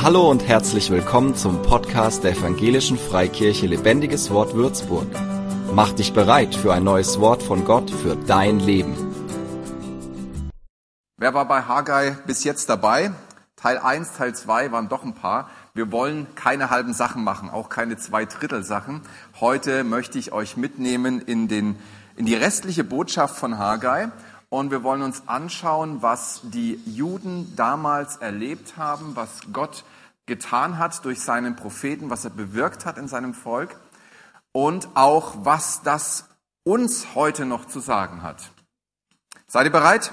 Hallo und herzlich willkommen zum Podcast der Evangelischen Freikirche Lebendiges Wort Würzburg. Mach dich bereit für ein neues Wort von Gott für dein Leben. Wer war bei Haggai bis jetzt dabei? Teil 1, Teil 2 waren doch ein paar. Wir wollen keine halben Sachen machen, auch keine zwei Drittel Sachen. Heute möchte ich euch mitnehmen in, den, in die restliche Botschaft von Haggai und wir wollen uns anschauen, was die Juden damals erlebt haben, was Gott getan hat durch seinen Propheten, was er bewirkt hat in seinem Volk und auch, was das uns heute noch zu sagen hat. Seid ihr bereit?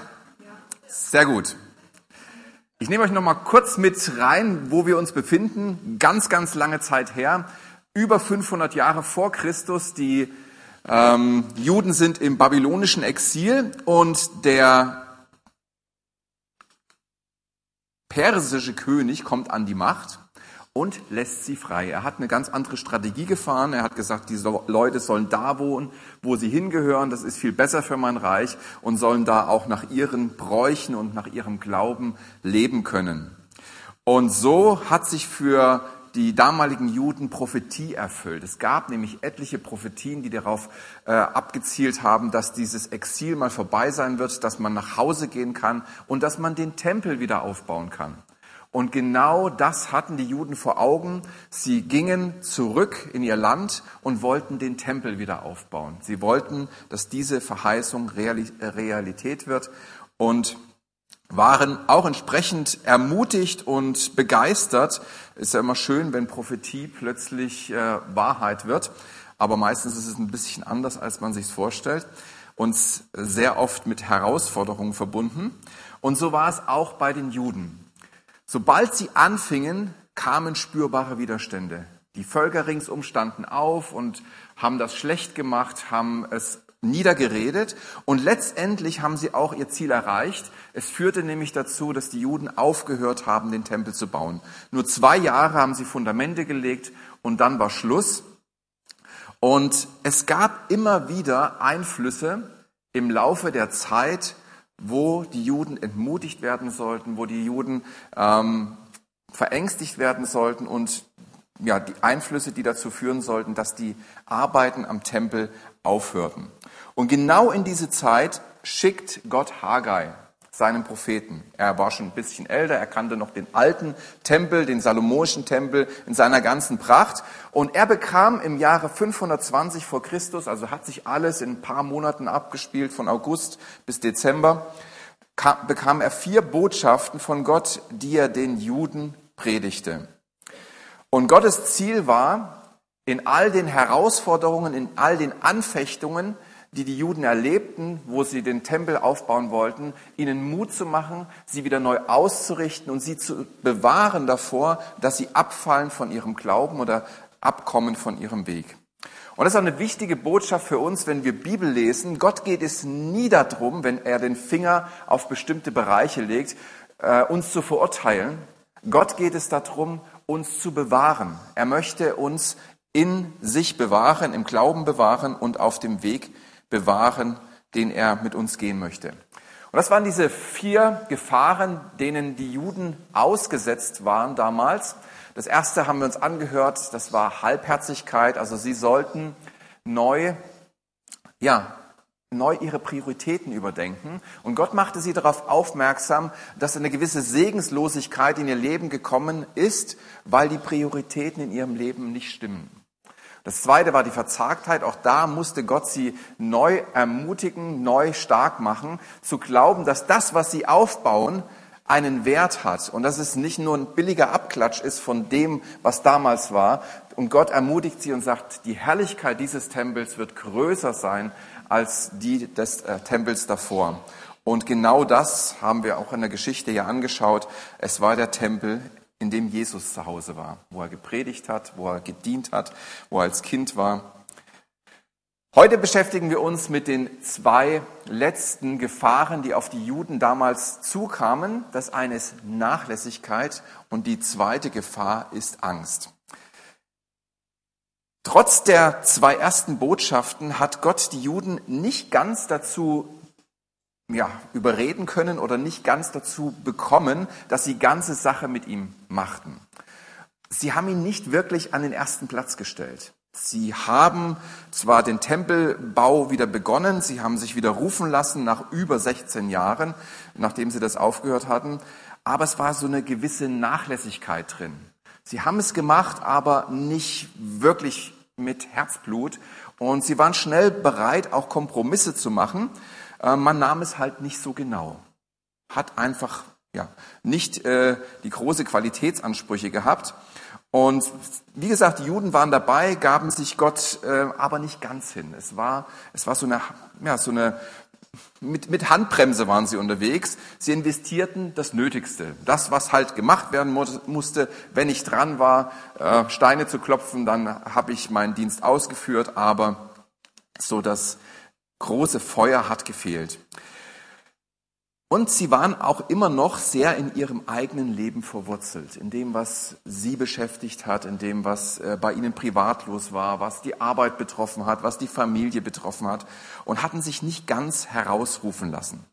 Sehr gut. Ich nehme euch noch mal kurz mit rein, wo wir uns befinden. Ganz, ganz lange Zeit her, über 500 Jahre vor Christus. Die ähm, Juden sind im babylonischen Exil und der persische König kommt an die Macht und lässt sie frei. Er hat eine ganz andere Strategie gefahren. Er hat gesagt, diese Leute sollen da wohnen, wo sie hingehören. Das ist viel besser für mein Reich und sollen da auch nach ihren Bräuchen und nach ihrem Glauben leben können. Und so hat sich für die damaligen Juden Prophetie erfüllt. Es gab nämlich etliche Prophetien, die darauf äh, abgezielt haben, dass dieses Exil mal vorbei sein wird, dass man nach Hause gehen kann und dass man den Tempel wieder aufbauen kann. Und genau das hatten die Juden vor Augen. Sie gingen zurück in ihr Land und wollten den Tempel wieder aufbauen. Sie wollten, dass diese Verheißung Realität wird und waren auch entsprechend ermutigt und begeistert. Ist ja immer schön, wenn Prophetie plötzlich äh, Wahrheit wird, aber meistens ist es ein bisschen anders, als man sich vorstellt und sehr oft mit Herausforderungen verbunden. Und so war es auch bei den Juden. Sobald sie anfingen, kamen spürbare Widerstände. Die Völker ringsum standen auf und haben das schlecht gemacht, haben es niedergeredet und letztendlich haben sie auch ihr Ziel erreicht. Es führte nämlich dazu, dass die Juden aufgehört haben, den Tempel zu bauen. Nur zwei Jahre haben sie Fundamente gelegt und dann war Schluss. Und es gab immer wieder Einflüsse im Laufe der Zeit, wo die Juden entmutigt werden sollten, wo die Juden ähm, verängstigt werden sollten und ja, die Einflüsse, die dazu führen sollten, dass die Arbeiten am Tempel aufhörten. Und genau in diese Zeit schickt Gott Haggai seinem Propheten. Er war schon ein bisschen älter, er kannte noch den alten Tempel, den salomonischen Tempel in seiner ganzen Pracht. Und er bekam im Jahre 520 vor Christus, also hat sich alles in ein paar Monaten abgespielt, von August bis Dezember, kam, bekam er vier Botschaften von Gott, die er den Juden predigte. Und Gottes Ziel war, in all den Herausforderungen, in all den Anfechtungen, die die Juden erlebten, wo sie den Tempel aufbauen wollten, ihnen Mut zu machen, sie wieder neu auszurichten und sie zu bewahren davor, dass sie abfallen von ihrem Glauben oder abkommen von ihrem Weg. Und das ist auch eine wichtige Botschaft für uns, wenn wir Bibel lesen. Gott geht es nie darum, wenn er den Finger auf bestimmte Bereiche legt, äh, uns zu verurteilen. Gott geht es darum, uns zu bewahren. Er möchte uns in sich bewahren, im Glauben bewahren und auf dem Weg bewahren, den er mit uns gehen möchte. Und das waren diese vier Gefahren, denen die Juden ausgesetzt waren damals. Das erste haben wir uns angehört, das war Halbherzigkeit. Also sie sollten neu, ja, neu ihre Prioritäten überdenken. Und Gott machte sie darauf aufmerksam, dass eine gewisse Segenslosigkeit in ihr Leben gekommen ist, weil die Prioritäten in ihrem Leben nicht stimmen. Das zweite war die Verzagtheit. Auch da musste Gott sie neu ermutigen, neu stark machen, zu glauben, dass das, was sie aufbauen, einen Wert hat und dass es nicht nur ein billiger Abklatsch ist von dem, was damals war. Und Gott ermutigt sie und sagt, die Herrlichkeit dieses Tempels wird größer sein als die des äh, Tempels davor. Und genau das haben wir auch in der Geschichte ja angeschaut. Es war der Tempel, in dem Jesus zu Hause war, wo er gepredigt hat, wo er gedient hat, wo er als Kind war. Heute beschäftigen wir uns mit den zwei letzten Gefahren, die auf die Juden damals zukamen. Das eine ist Nachlässigkeit und die zweite Gefahr ist Angst. Trotz der zwei ersten Botschaften hat Gott die Juden nicht ganz dazu ja, überreden können oder nicht ganz dazu bekommen, dass sie ganze Sache mit ihm machten. sie haben ihn nicht wirklich an den ersten Platz gestellt. Sie haben zwar den Tempelbau wieder begonnen, sie haben sich wieder rufen lassen nach über 16 Jahren, nachdem sie das aufgehört hatten, aber es war so eine gewisse Nachlässigkeit drin. Sie haben es gemacht, aber nicht wirklich mit Herzblut und sie waren schnell bereit, auch Kompromisse zu machen. Äh, man nahm es halt nicht so genau. Hat einfach ja, nicht äh, die große Qualitätsansprüche gehabt. Und wie gesagt, die Juden waren dabei, gaben sich Gott äh, aber nicht ganz hin. Es war, es war so eine, ja, so eine mit, mit Handbremse waren sie unterwegs. Sie investierten das Nötigste. Das, was halt gemacht werden musste. Wenn ich dran war, äh, Steine zu klopfen, dann habe ich meinen Dienst ausgeführt. Aber so das große Feuer hat gefehlt. Und sie waren auch immer noch sehr in ihrem eigenen Leben verwurzelt, in dem, was sie beschäftigt hat, in dem, was äh, bei ihnen privatlos war, was die Arbeit betroffen hat, was die Familie betroffen hat und hatten sich nicht ganz herausrufen lassen.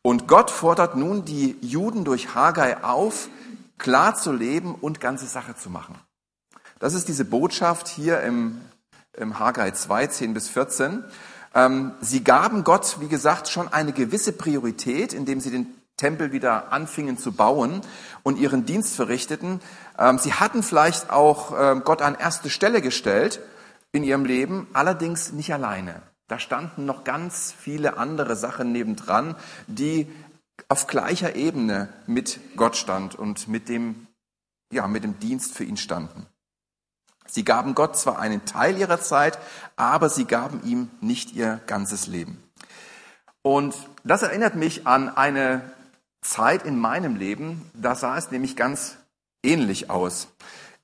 Und Gott fordert nun die Juden durch Haggai auf, klar zu leben und ganze Sache zu machen. Das ist diese Botschaft hier im, im Haggai 2, 10 bis 14. Ähm, sie gaben Gott, wie gesagt, schon eine gewisse Priorität, indem sie den Tempel wieder anfingen zu bauen und ihren Dienst verrichteten. Ähm, sie hatten vielleicht auch ähm, Gott an erste Stelle gestellt in ihrem Leben, allerdings nicht alleine. Da standen noch ganz viele andere Sachen nebendran, die auf gleicher Ebene mit Gott stand und mit dem, ja, mit dem Dienst für ihn standen. Sie gaben Gott zwar einen Teil ihrer Zeit, aber sie gaben ihm nicht ihr ganzes Leben. Und das erinnert mich an eine Zeit in meinem Leben, da sah es nämlich ganz ähnlich aus.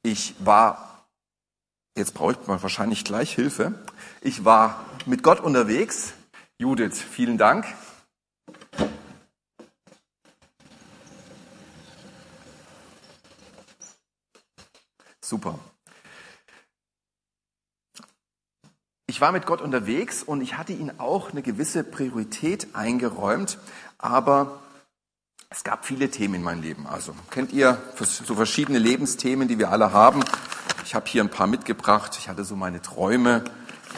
Ich war, jetzt brauche ich wahrscheinlich gleich Hilfe, ich war mit Gott unterwegs. Judith, vielen Dank. Super. Ich war mit Gott unterwegs und ich hatte ihn auch eine gewisse Priorität eingeräumt, aber es gab viele Themen in meinem Leben. Also kennt ihr so verschiedene Lebensthemen, die wir alle haben? Ich habe hier ein paar mitgebracht. Ich hatte so meine Träume,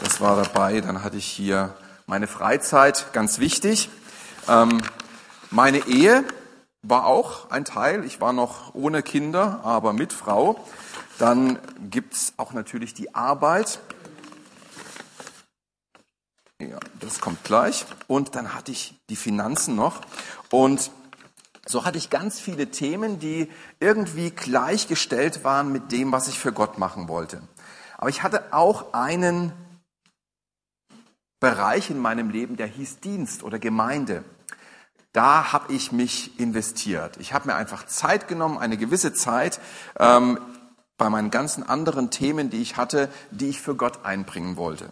das war dabei. Dann hatte ich hier meine Freizeit, ganz wichtig. Ähm, meine Ehe war auch ein Teil. Ich war noch ohne Kinder, aber mit Frau. Dann gibt's auch natürlich die Arbeit. Ja, das kommt gleich. Und dann hatte ich die Finanzen noch. Und so hatte ich ganz viele Themen, die irgendwie gleichgestellt waren mit dem, was ich für Gott machen wollte. Aber ich hatte auch einen Bereich in meinem Leben, der hieß Dienst oder Gemeinde. Da habe ich mich investiert. Ich habe mir einfach Zeit genommen, eine gewisse Zeit ähm, bei meinen ganzen anderen Themen, die ich hatte, die ich für Gott einbringen wollte.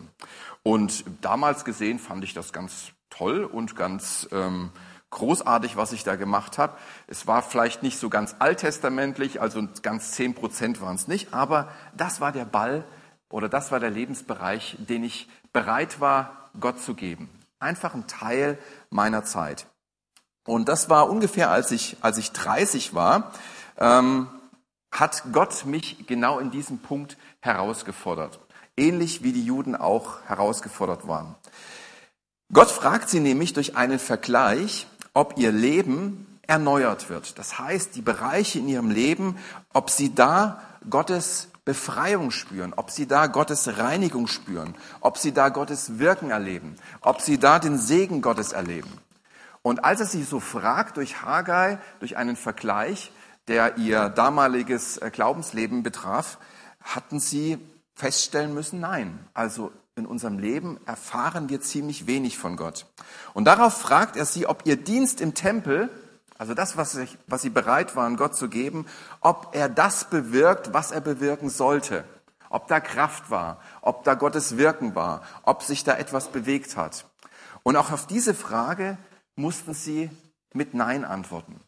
Und damals gesehen fand ich das ganz toll und ganz ähm, großartig, was ich da gemacht habe. Es war vielleicht nicht so ganz alttestamentlich, also ganz zehn Prozent waren es nicht, aber das war der Ball oder das war der Lebensbereich, den ich bereit war, Gott zu geben. Einfach ein Teil meiner Zeit. Und das war ungefähr, als ich, als ich 30 war, ähm, hat Gott mich genau in diesem Punkt herausgefordert ähnlich wie die Juden auch herausgefordert waren. Gott fragt sie nämlich durch einen Vergleich, ob ihr Leben erneuert wird. Das heißt, die Bereiche in ihrem Leben, ob sie da Gottes Befreiung spüren, ob sie da Gottes Reinigung spüren, ob sie da Gottes Wirken erleben, ob sie da den Segen Gottes erleben. Und als er sie so fragt durch Haggai, durch einen Vergleich, der ihr damaliges Glaubensleben betraf, hatten sie feststellen müssen, nein, also in unserem Leben erfahren wir ziemlich wenig von Gott. Und darauf fragt er sie, ob ihr Dienst im Tempel, also das, was, ich, was sie bereit waren, Gott zu geben, ob er das bewirkt, was er bewirken sollte. Ob da Kraft war, ob da Gottes Wirken war, ob sich da etwas bewegt hat. Und auch auf diese Frage mussten sie mit Nein antworten.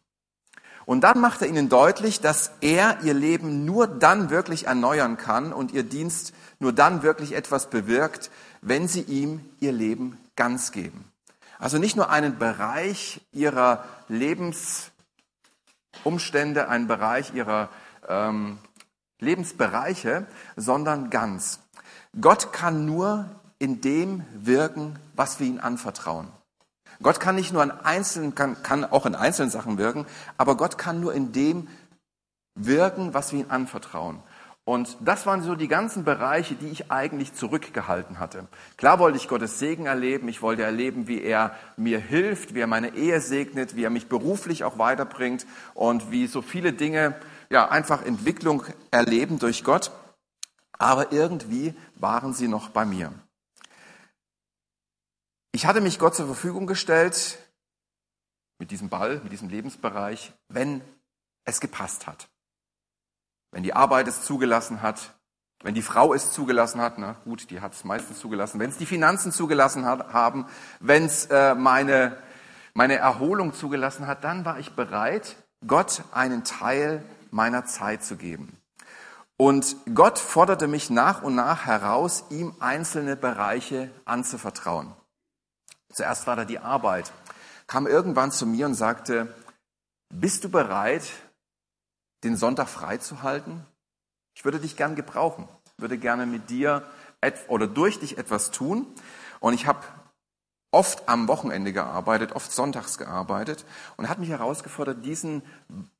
Und dann macht er ihnen deutlich, dass er ihr Leben nur dann wirklich erneuern kann und ihr Dienst nur dann wirklich etwas bewirkt, wenn sie ihm ihr Leben ganz geben. Also nicht nur einen Bereich ihrer Lebensumstände, einen Bereich ihrer, ähm, Lebensbereiche, sondern ganz. Gott kann nur in dem wirken, was wir ihm anvertrauen. Gott kann nicht nur an einzelnen, kann, kann auch in einzelnen Sachen wirken, aber Gott kann nur in dem wirken, was wir ihm anvertrauen. Und das waren so die ganzen Bereiche, die ich eigentlich zurückgehalten hatte. Klar wollte ich Gottes Segen erleben. Ich wollte erleben, wie er mir hilft, wie er meine Ehe segnet, wie er mich beruflich auch weiterbringt und wie so viele Dinge, ja, einfach Entwicklung erleben durch Gott. Aber irgendwie waren sie noch bei mir. Ich hatte mich Gott zur Verfügung gestellt mit diesem Ball, mit diesem Lebensbereich, wenn es gepasst hat. Wenn die Arbeit es zugelassen hat, wenn die Frau es zugelassen hat, na gut, die hat es meistens zugelassen, wenn es die Finanzen zugelassen hat, haben, wenn es äh, meine, meine Erholung zugelassen hat, dann war ich bereit, Gott einen Teil meiner Zeit zu geben. Und Gott forderte mich nach und nach heraus, ihm einzelne Bereiche anzuvertrauen. Zuerst war da die Arbeit. Kam irgendwann zu mir und sagte, bist du bereit, den Sonntag frei zu halten? Ich würde dich gern gebrauchen, würde gerne mit dir oder durch dich etwas tun. Und ich habe oft am Wochenende gearbeitet, oft sonntags gearbeitet und hat mich herausgefordert, diesen,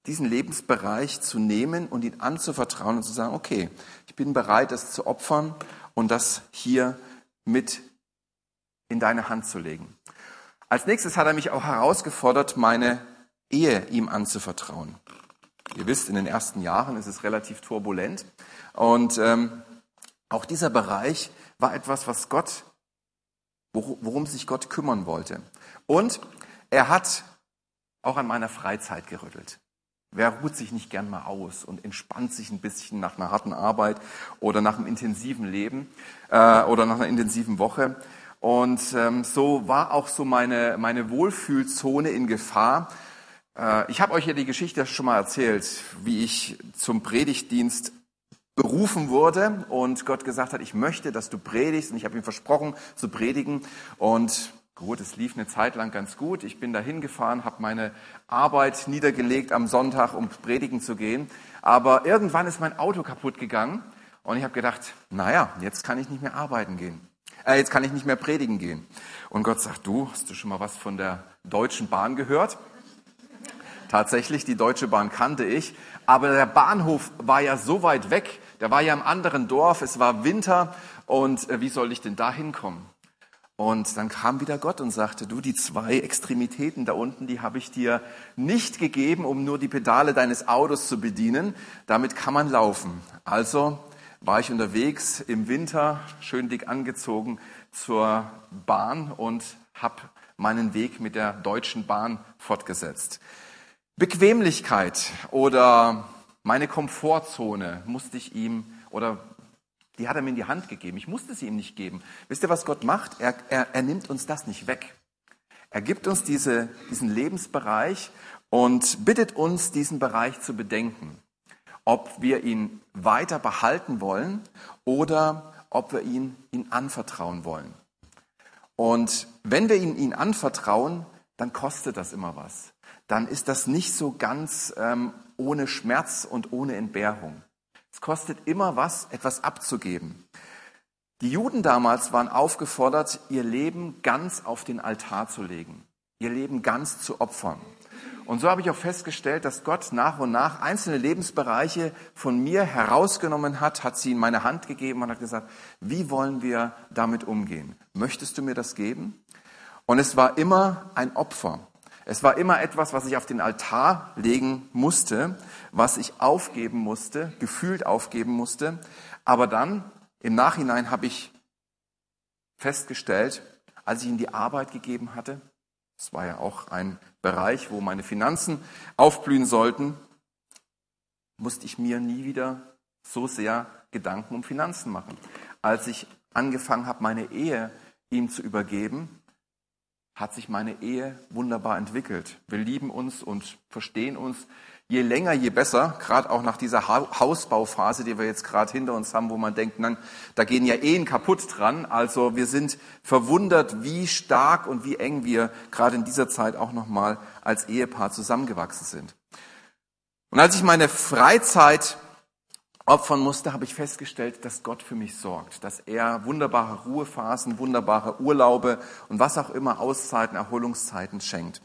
diesen Lebensbereich zu nehmen und ihn anzuvertrauen und zu sagen, okay, ich bin bereit, das zu opfern und das hier mit in deine Hand zu legen. Als nächstes hat er mich auch herausgefordert, meine Ehe ihm anzuvertrauen. Ihr wisst, in den ersten Jahren ist es relativ turbulent. Und ähm, auch dieser Bereich war etwas, was Gott, worum sich Gott kümmern wollte. Und er hat auch an meiner Freizeit gerüttelt. Wer ruht sich nicht gern mal aus und entspannt sich ein bisschen nach einer harten Arbeit oder nach einem intensiven Leben äh, oder nach einer intensiven Woche? Und ähm, so war auch so meine, meine Wohlfühlzone in Gefahr, äh, ich habe euch ja die Geschichte schon mal erzählt, wie ich zum Predigtdienst berufen wurde. Und Gott gesagt hat, ich möchte, dass du predigst. Und ich habe ihm versprochen zu predigen. Und gut, es lief eine Zeit lang ganz gut. Ich bin da hingefahren, habe meine Arbeit niedergelegt am Sonntag, um predigen zu gehen, aber irgendwann ist mein Auto kaputt gegangen. Und ich habe gedacht, naja, jetzt kann ich nicht mehr arbeiten gehen. Äh, jetzt kann ich nicht mehr predigen gehen. Und Gott sagt, du, hast du schon mal was von der Deutschen Bahn gehört? Tatsächlich, die Deutsche Bahn kannte ich. Aber der Bahnhof war ja so weit weg. Der war ja im anderen Dorf. Es war Winter. Und äh, wie soll ich denn da hinkommen? Und dann kam wieder Gott und sagte, du, die zwei Extremitäten da unten, die habe ich dir nicht gegeben, um nur die Pedale deines Autos zu bedienen. Damit kann man laufen. Also war ich unterwegs im Winter, schön dick angezogen, zur Bahn und habe meinen Weg mit der Deutschen Bahn fortgesetzt. Bequemlichkeit oder meine Komfortzone musste ich ihm oder die hat er mir in die Hand gegeben. Ich musste sie ihm nicht geben. Wisst ihr, was Gott macht? Er, er, er nimmt uns das nicht weg. Er gibt uns diese, diesen Lebensbereich und bittet uns, diesen Bereich zu bedenken. Ob wir ihn weiter behalten wollen oder ob wir ihn, ihn anvertrauen wollen. Und wenn wir ihn, ihn anvertrauen, dann kostet das immer was dann ist das nicht so ganz ähm, ohne Schmerz und ohne Entbehrung. Es kostet immer was, etwas abzugeben. Die Juden damals waren aufgefordert, ihr Leben ganz auf den Altar zu legen, ihr Leben ganz zu opfern. Und so habe ich auch festgestellt, dass Gott nach und nach einzelne Lebensbereiche von mir herausgenommen hat, hat sie in meine Hand gegeben und hat gesagt, wie wollen wir damit umgehen? Möchtest du mir das geben? Und es war immer ein Opfer. Es war immer etwas, was ich auf den Altar legen musste, was ich aufgeben musste, gefühlt aufgeben musste. Aber dann, im Nachhinein, habe ich festgestellt, als ich ihm die Arbeit gegeben hatte, das war ja auch ein Bereich, wo meine Finanzen aufblühen sollten, musste ich mir nie wieder so sehr Gedanken um Finanzen machen. Als ich angefangen habe, meine Ehe ihm zu übergeben, hat sich meine Ehe wunderbar entwickelt. Wir lieben uns und verstehen uns je länger, je besser, gerade auch nach dieser Hausbauphase, die wir jetzt gerade hinter uns haben, wo man denkt, dann, da gehen ja Ehen kaputt dran. Also wir sind verwundert, wie stark und wie eng wir gerade in dieser Zeit auch nochmal als Ehepaar zusammengewachsen sind. Und als ich meine Freizeit opfern musste, habe ich festgestellt, dass Gott für mich sorgt, dass er wunderbare Ruhephasen, wunderbare Urlaube und was auch immer Auszeiten, Erholungszeiten schenkt.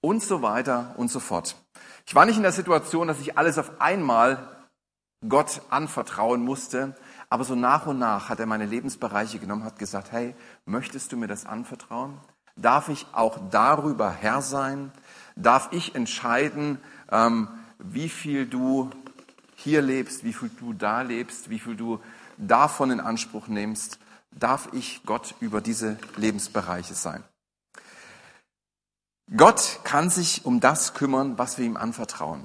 Und so weiter und so fort. Ich war nicht in der Situation, dass ich alles auf einmal Gott anvertrauen musste, aber so nach und nach hat er meine Lebensbereiche genommen, hat gesagt, hey, möchtest du mir das anvertrauen? Darf ich auch darüber Herr sein? Darf ich entscheiden, ähm, wie viel du hier lebst, wie viel du da lebst, wie viel du davon in Anspruch nimmst, darf ich Gott über diese Lebensbereiche sein. Gott kann sich um das kümmern, was wir ihm anvertrauen.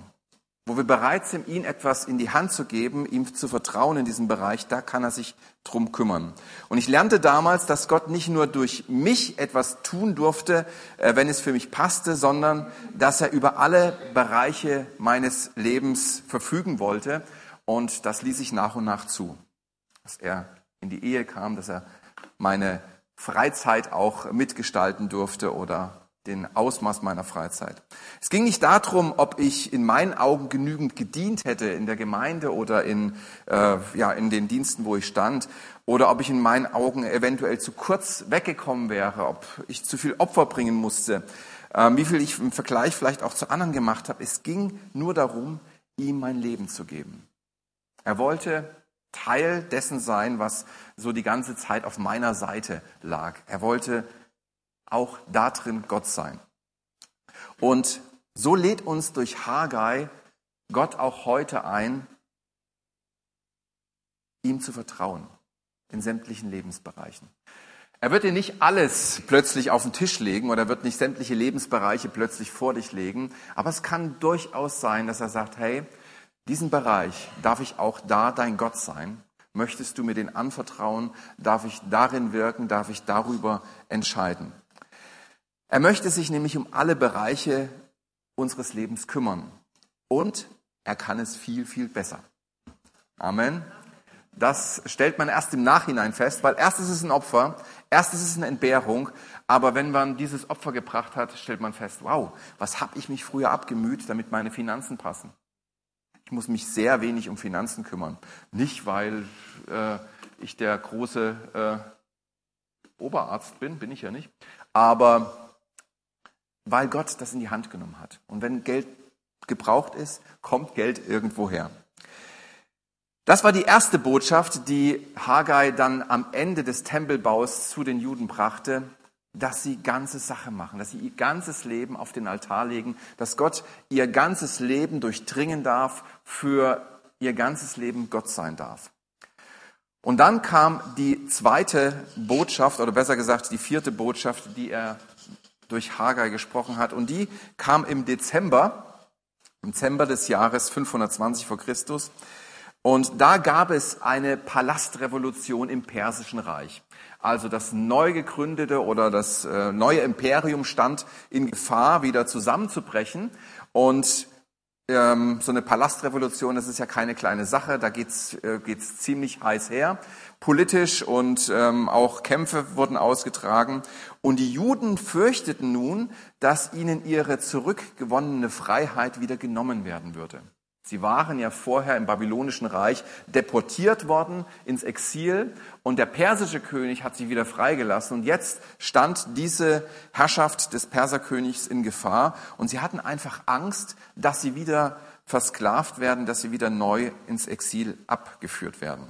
Wo wir bereit sind, ihm etwas in die Hand zu geben, ihm zu vertrauen in diesem Bereich, da kann er sich drum kümmern. Und ich lernte damals, dass Gott nicht nur durch mich etwas tun durfte, äh, wenn es für mich passte, sondern dass er über alle Bereiche meines Lebens verfügen wollte. Und das ließ ich nach und nach zu. Dass er in die Ehe kam, dass er meine Freizeit auch mitgestalten durfte oder den Ausmaß meiner Freizeit. Es ging nicht darum, ob ich in meinen Augen genügend gedient hätte in der Gemeinde oder in, äh, ja, in den Diensten, wo ich stand, oder ob ich in meinen Augen eventuell zu kurz weggekommen wäre, ob ich zu viel Opfer bringen musste, äh, wie viel ich im Vergleich vielleicht auch zu anderen gemacht habe. Es ging nur darum, ihm mein Leben zu geben. Er wollte Teil dessen sein, was so die ganze Zeit auf meiner Seite lag. Er wollte auch darin Gott sein. Und so lädt uns durch Haggai Gott auch heute ein, ihm zu vertrauen in sämtlichen Lebensbereichen. Er wird dir nicht alles plötzlich auf den Tisch legen oder wird nicht sämtliche Lebensbereiche plötzlich vor dich legen, aber es kann durchaus sein, dass er sagt, hey, diesen Bereich darf ich auch da dein Gott sein. Möchtest du mir den anvertrauen? Darf ich darin wirken? Darf ich darüber entscheiden? Er möchte sich nämlich um alle Bereiche unseres Lebens kümmern. Und er kann es viel, viel besser. Amen. Das stellt man erst im Nachhinein fest, weil erst ist es ein Opfer, erst ist es eine Entbehrung, aber wenn man dieses Opfer gebracht hat, stellt man fest, wow, was habe ich mich früher abgemüht, damit meine Finanzen passen. Ich muss mich sehr wenig um Finanzen kümmern. Nicht, weil äh, ich der große äh, Oberarzt bin, bin ich ja nicht, aber weil Gott das in die Hand genommen hat. Und wenn Geld gebraucht ist, kommt Geld irgendwo her. Das war die erste Botschaft, die Haggai dann am Ende des Tempelbaus zu den Juden brachte, dass sie ganze Sache machen, dass sie ihr ganzes Leben auf den Altar legen, dass Gott ihr ganzes Leben durchdringen darf, für ihr ganzes Leben Gott sein darf. Und dann kam die zweite Botschaft, oder besser gesagt die vierte Botschaft, die er durch Haggai gesprochen hat. Und die kam im Dezember, im Dezember des Jahres 520 vor Christus. Und da gab es eine Palastrevolution im Persischen Reich. Also das neu gegründete oder das äh, neue Imperium stand in Gefahr, wieder zusammenzubrechen. Und ähm, so eine Palastrevolution, das ist ja keine kleine Sache, da geht's äh, geht's ziemlich heiß her, politisch und ähm, auch Kämpfe wurden ausgetragen. Und die Juden fürchteten nun, dass ihnen ihre zurückgewonnene Freiheit wieder genommen werden würde. Sie waren ja vorher im babylonischen Reich deportiert worden ins Exil und der persische König hat sie wieder freigelassen und jetzt stand diese Herrschaft des Perserkönigs in Gefahr und sie hatten einfach Angst, dass sie wieder versklavt werden, dass sie wieder neu ins Exil abgeführt werden.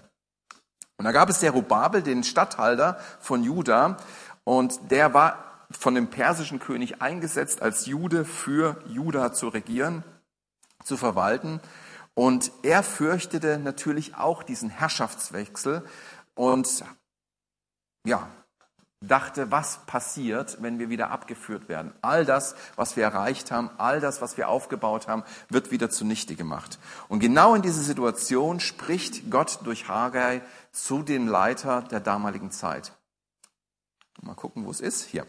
Und da gab es Zerubabel, den Statthalter von Juda und der war von dem persischen König eingesetzt, als Jude für Juda zu regieren zu verwalten. Und er fürchtete natürlich auch diesen Herrschaftswechsel und ja, dachte, was passiert, wenn wir wieder abgeführt werden. All das, was wir erreicht haben, all das, was wir aufgebaut haben, wird wieder zunichte gemacht. Und genau in diese Situation spricht Gott durch Haggai zu dem Leiter der damaligen Zeit. Mal gucken, wo es ist. Hier.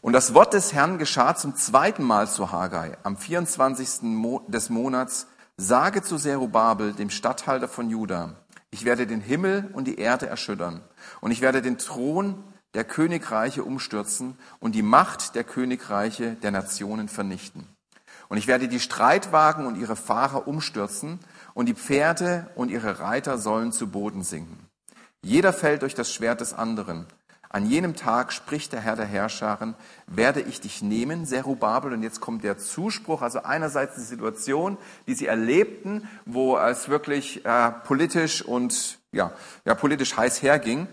Und das Wort des Herrn geschah zum zweiten Mal zu Haggai am 24. des Monats. Sage zu Zerubabel, dem Statthalter von Juda, ich werde den Himmel und die Erde erschüttern und ich werde den Thron der Königreiche umstürzen und die Macht der Königreiche der Nationen vernichten. Und ich werde die Streitwagen und ihre Fahrer umstürzen und die Pferde und ihre Reiter sollen zu Boden sinken. Jeder fällt durch das Schwert des anderen. An jenem Tag spricht der Herr der Herrscharen, werde ich dich nehmen, Zerubabel. Und jetzt kommt der Zuspruch, also einerseits die Situation, die sie erlebten, wo es wirklich äh, politisch und ja, ja, politisch heiß herging.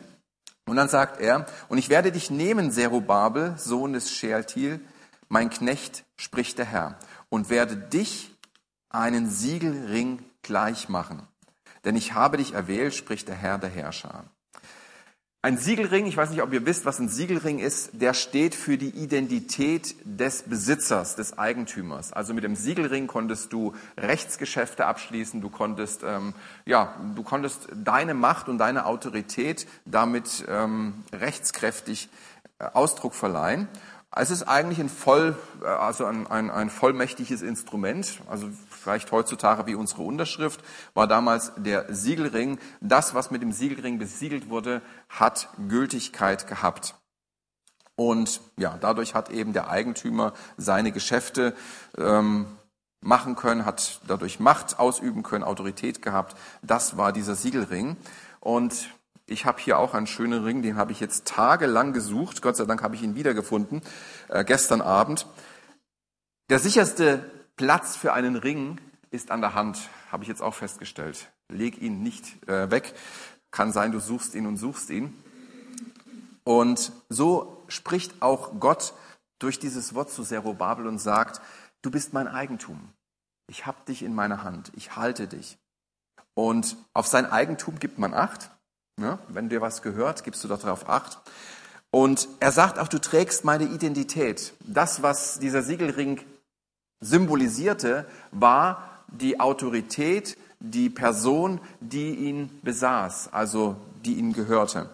Und dann sagt er, und ich werde dich nehmen, Zerubabel, Sohn des Shealtiel, mein Knecht, spricht der Herr, und werde dich einen Siegelring gleich machen. Denn ich habe dich erwählt, spricht der Herr der Herrscher. Ein Siegelring, ich weiß nicht, ob ihr wisst, was ein Siegelring ist, der steht für die Identität des Besitzers, des Eigentümers. Also mit dem Siegelring konntest du Rechtsgeschäfte abschließen, du konntest, ähm, ja, du konntest deine Macht und deine Autorität damit ähm, rechtskräftig äh, Ausdruck verleihen. Es ist eigentlich ein voll, äh, also ein, ein, ein vollmächtiges Instrument, also vielleicht heutzutage wie unsere Unterschrift, war damals der Siegelring. Das, was mit dem Siegelring besiegelt wurde, hat Gültigkeit gehabt. Und ja, dadurch hat eben der Eigentümer seine Geschäfte ähm, machen können, hat dadurch Macht ausüben können, Autorität gehabt. Das war dieser Siegelring. Und ich habe hier auch einen schönen Ring, den habe ich jetzt tagelang gesucht. Gott sei Dank habe ich ihn wiedergefunden, äh, gestern Abend. Der sicherste Platz für einen Ring ist an der Hand, habe ich jetzt auch festgestellt. Leg ihn nicht äh, weg. Kann sein, du suchst ihn und suchst ihn. Und so spricht auch Gott durch dieses Wort zu Zerubabel und sagt, du bist mein Eigentum. Ich habe dich in meiner Hand. Ich halte dich. Und auf sein Eigentum gibt man Acht. Ne? Wenn dir was gehört, gibst du darauf Acht. Und er sagt auch, du trägst meine Identität. Das, was dieser Siegelring symbolisierte, war die Autorität, die Person, die ihn besaß, also die ihm gehörte.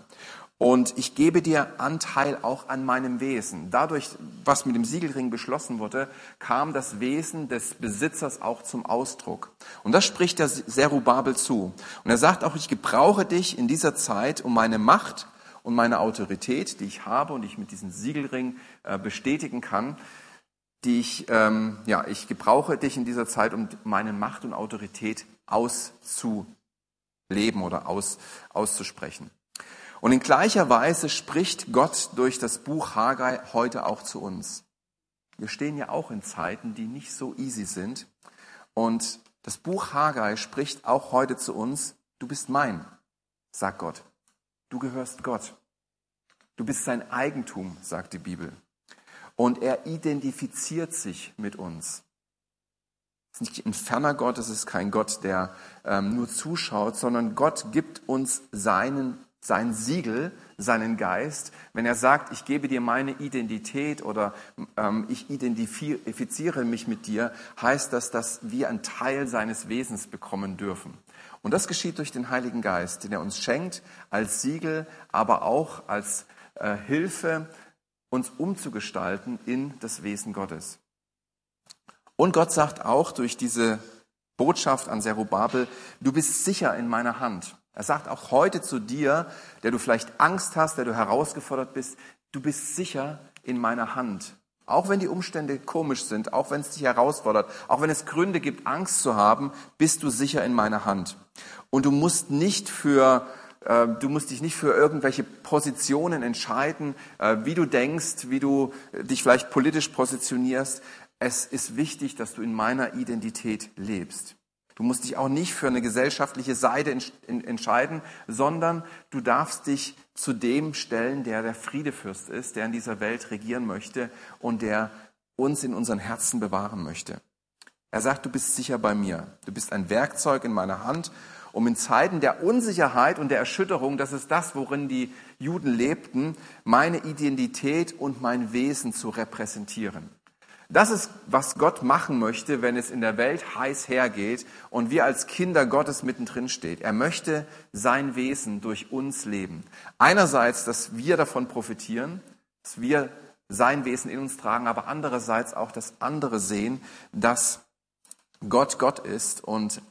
Und ich gebe dir Anteil auch an meinem Wesen. Dadurch, was mit dem Siegelring beschlossen wurde, kam das Wesen des Besitzers auch zum Ausdruck. Und das spricht der Serubabel zu. Und er sagt auch, ich gebrauche dich in dieser Zeit, um meine Macht und meine Autorität, die ich habe und die ich mit diesem Siegelring äh, bestätigen kann, die ich, ähm, ja, ich gebrauche dich in dieser Zeit, um meine Macht und Autorität auszuleben oder aus, auszusprechen. Und in gleicher Weise spricht Gott durch das Buch Haggai heute auch zu uns. Wir stehen ja auch in Zeiten, die nicht so easy sind. Und das Buch Haggai spricht auch heute zu uns, du bist mein, sagt Gott. Du gehörst Gott. Du bist sein Eigentum, sagt die Bibel. Und er identifiziert sich mit uns. Es ist nicht ein ferner Gott, es ist kein Gott, der ähm, nur zuschaut, sondern Gott gibt uns seinen sein Siegel, seinen Geist, wenn er sagt, ich gebe dir meine Identität oder ähm, ich identifiziere mich mit dir, heißt das, dass wir einen Teil seines Wesens bekommen dürfen. Und das geschieht durch den Heiligen Geist, den er uns schenkt als Siegel, aber auch als äh, Hilfe, uns umzugestalten in das Wesen Gottes. Und Gott sagt auch durch diese Botschaft an Zerubabel, du bist sicher in meiner Hand. Er sagt auch heute zu dir, der du vielleicht Angst hast, der du herausgefordert bist, du bist sicher in meiner Hand. Auch wenn die Umstände komisch sind, auch wenn es dich herausfordert, auch wenn es Gründe gibt, Angst zu haben, bist du sicher in meiner Hand. Und du musst nicht für Du musst dich nicht für irgendwelche Positionen entscheiden, äh, wie du denkst, wie du dich vielleicht politisch positionierst. Es ist wichtig, dass du in meiner Identität lebst. Du musst dich auch nicht für eine gesellschaftliche Seite entscheiden, sondern du darfst dich zu dem stellen, der der Friedefürst ist, der in dieser Welt regieren möchte und der uns in unseren Herzen bewahren möchte. Er sagt, du bist sicher bei mir. Du bist ein Werkzeug in meiner Hand, um in Zeiten der Unsicherheit und der Erschütterung, das ist das, worin die Juden lebten, meine Identität und mein Wesen zu repräsentieren. Das ist, was Gott machen möchte, wenn es in der Welt heiß hergeht und wir als Kinder Gottes mittendrin steht. Er möchte sein Wesen durch uns leben. Einerseits, dass wir davon profitieren, dass wir sein Wesen in uns tragen, aber andererseits auch, dass andere sehen, dass Gott Gott ist und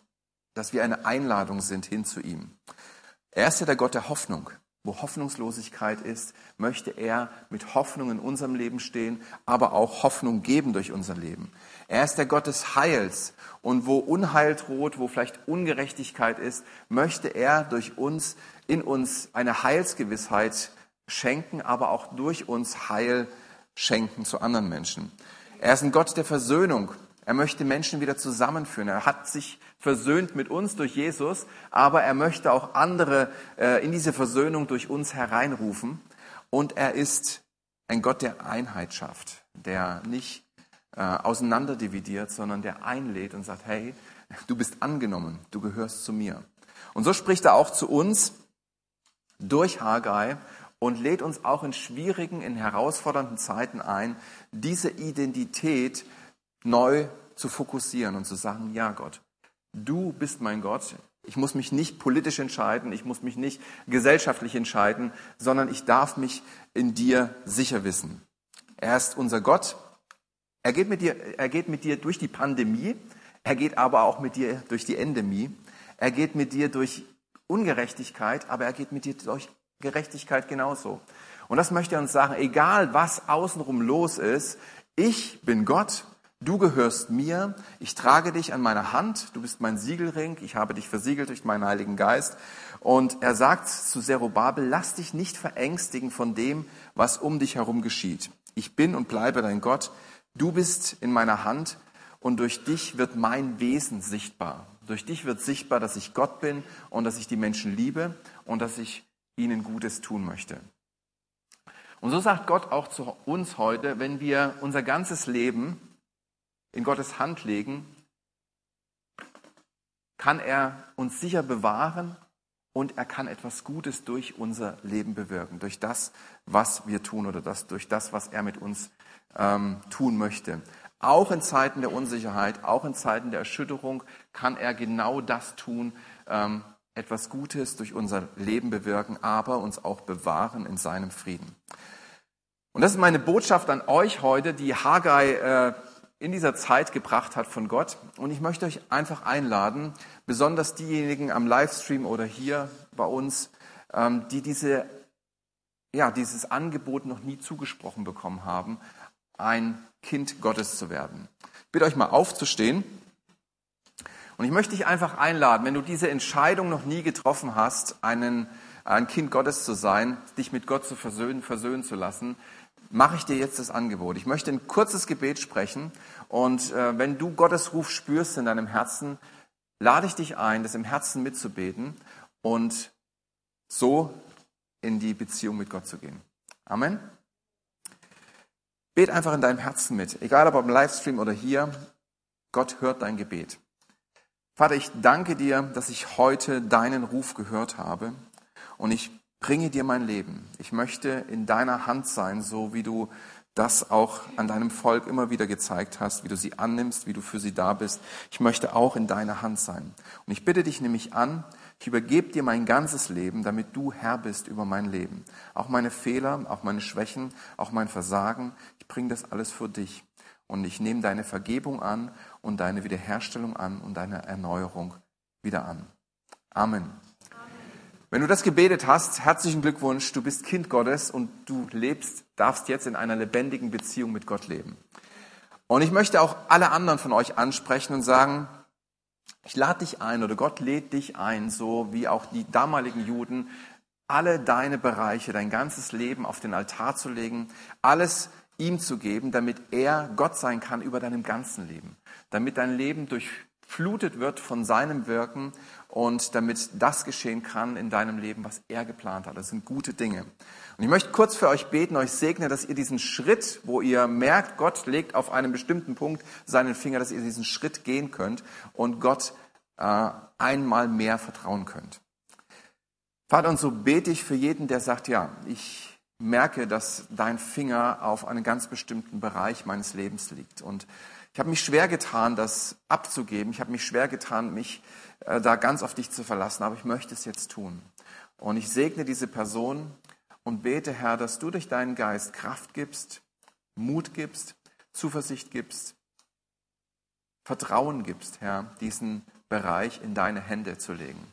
dass wir eine Einladung sind hin zu ihm. Er ist ja der Gott der Hoffnung. Wo Hoffnungslosigkeit ist, möchte er mit Hoffnung in unserem Leben stehen, aber auch Hoffnung geben durch unser Leben. Er ist der Gott des Heils. Und wo Unheil droht, wo vielleicht Ungerechtigkeit ist, möchte er durch uns, in uns eine Heilsgewissheit schenken, aber auch durch uns Heil schenken zu anderen Menschen. Er ist ein Gott der Versöhnung. Er möchte Menschen wieder zusammenführen. Er hat sich versöhnt mit uns durch Jesus, aber er möchte auch andere äh, in diese Versöhnung durch uns hereinrufen. Und er ist ein Gott der Einheit schafft, der nicht äh, auseinanderdividiert, sondern der einlädt und sagt, hey, du bist angenommen, du gehörst zu mir. Und so spricht er auch zu uns durch Haggai und lädt uns auch in schwierigen, in herausfordernden Zeiten ein, diese Identität neu zu fokussieren und zu sagen, ja Gott, du bist mein Gott. Ich muss mich nicht politisch entscheiden, ich muss mich nicht gesellschaftlich entscheiden, sondern ich darf mich in dir sicher wissen. Er ist unser Gott. Er geht mit dir, er geht mit dir durch die Pandemie. Er geht aber auch mit dir durch die Endemie. Er geht mit dir durch Ungerechtigkeit, aber er geht mit dir durch Gerechtigkeit genauso. Und das möchte er uns sagen, egal was außenrum los ist, ich bin Gott Du gehörst mir, ich trage dich an meiner Hand, du bist mein Siegelring, ich habe dich versiegelt durch meinen Heiligen Geist. Und er sagt zu Zerubabel, lass dich nicht verängstigen von dem, was um dich herum geschieht. Ich bin und bleibe dein Gott, du bist in meiner Hand und durch dich wird mein Wesen sichtbar. Durch dich wird sichtbar, dass ich Gott bin und dass ich die Menschen liebe und dass ich ihnen Gutes tun möchte. Und so sagt Gott auch zu uns heute, wenn wir unser ganzes Leben in Gottes Hand legen, kann er uns sicher bewahren und er kann etwas Gutes durch unser Leben bewirken, durch das, was wir tun oder das, durch das, was er mit uns ähm, tun möchte. Auch in Zeiten der Unsicherheit, auch in Zeiten der Erschütterung kann er genau das tun, ähm, etwas Gutes durch unser Leben bewirken, aber uns auch bewahren in seinem Frieden. Und das ist meine Botschaft an euch heute, die Haggai äh, in dieser Zeit gebracht hat von Gott. Und ich möchte euch einfach einladen, besonders diejenigen am Livestream oder hier bei uns, ähm, die diese, ja, dieses Angebot noch nie zugesprochen bekommen haben, ein Kind Gottes zu werden. Ich bitte euch mal aufzustehen. Und ich möchte dich einfach einladen, wenn du diese Entscheidung noch nie getroffen hast, einen, ein Kind Gottes zu sein, dich mit Gott zu versöhnen, versöhnen zu lassen, mache ich dir jetzt das Angebot. Ich möchte ein kurzes Gebet sprechen und äh, wenn du Gottes Ruf spürst in deinem Herzen, lade ich dich ein, das im Herzen mitzubeten und so in die Beziehung mit Gott zu gehen. Amen. Bet einfach in deinem Herzen mit, egal ob im Livestream oder hier. Gott hört dein Gebet. Vater, ich danke dir, dass ich heute deinen Ruf gehört habe und ich bringe dir mein Leben. Ich möchte in deiner Hand sein, so wie du das auch an deinem Volk immer wieder gezeigt hast, wie du sie annimmst, wie du für sie da bist. Ich möchte auch in deiner Hand sein. Und ich bitte dich nämlich an, ich übergebe dir mein ganzes Leben, damit du Herr bist über mein Leben. Auch meine Fehler, auch meine Schwächen, auch mein Versagen. Ich bringe das alles für dich. Und ich nehme deine Vergebung an und deine Wiederherstellung an und deine Erneuerung wieder an. Amen. Wenn du das gebetet hast, herzlichen Glückwunsch, du bist Kind Gottes und du lebst, darfst jetzt in einer lebendigen Beziehung mit Gott leben. Und ich möchte auch alle anderen von euch ansprechen und sagen, ich lade dich ein oder Gott lädt dich ein, so wie auch die damaligen Juden, alle deine Bereiche, dein ganzes Leben auf den Altar zu legen, alles ihm zu geben, damit er Gott sein kann über deinem ganzen Leben, damit dein Leben durchflutet wird von seinem Wirken und damit das geschehen kann in deinem Leben, was er geplant hat. Das sind gute Dinge. Und ich möchte kurz für euch beten, euch segne, dass ihr diesen Schritt, wo ihr merkt, Gott legt auf einem bestimmten Punkt seinen Finger, dass ihr diesen Schritt gehen könnt und Gott äh, einmal mehr vertrauen könnt. Vater, und so bete ich für jeden, der sagt, ja, ich merke, dass dein Finger auf einen ganz bestimmten Bereich meines Lebens liegt. Und ich habe mich schwer getan, das abzugeben. Ich habe mich schwer getan, mich da ganz auf dich zu verlassen, aber ich möchte es jetzt tun. Und ich segne diese Person und bete, Herr, dass du durch deinen Geist Kraft gibst, Mut gibst, Zuversicht gibst, Vertrauen gibst, Herr, diesen Bereich in deine Hände zu legen.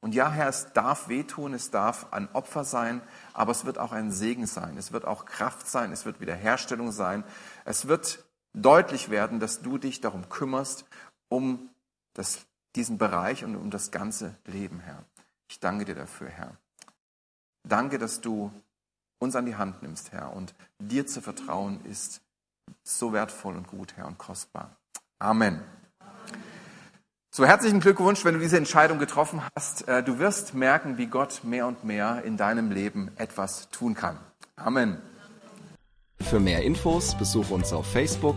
Und ja, Herr, es darf wehtun, es darf ein Opfer sein, aber es wird auch ein Segen sein, es wird auch Kraft sein, es wird Wiederherstellung sein, es wird deutlich werden, dass du dich darum kümmerst, um das, diesen Bereich und um das ganze Leben, Herr. Ich danke dir dafür, Herr. Danke, dass du uns an die Hand nimmst, Herr, und dir zu vertrauen ist so wertvoll und gut, Herr, und kostbar. Amen. So herzlichen Glückwunsch, wenn du diese Entscheidung getroffen hast. Äh, du wirst merken, wie Gott mehr und mehr in deinem Leben etwas tun kann. Amen. Für mehr Infos besuche uns auf Facebook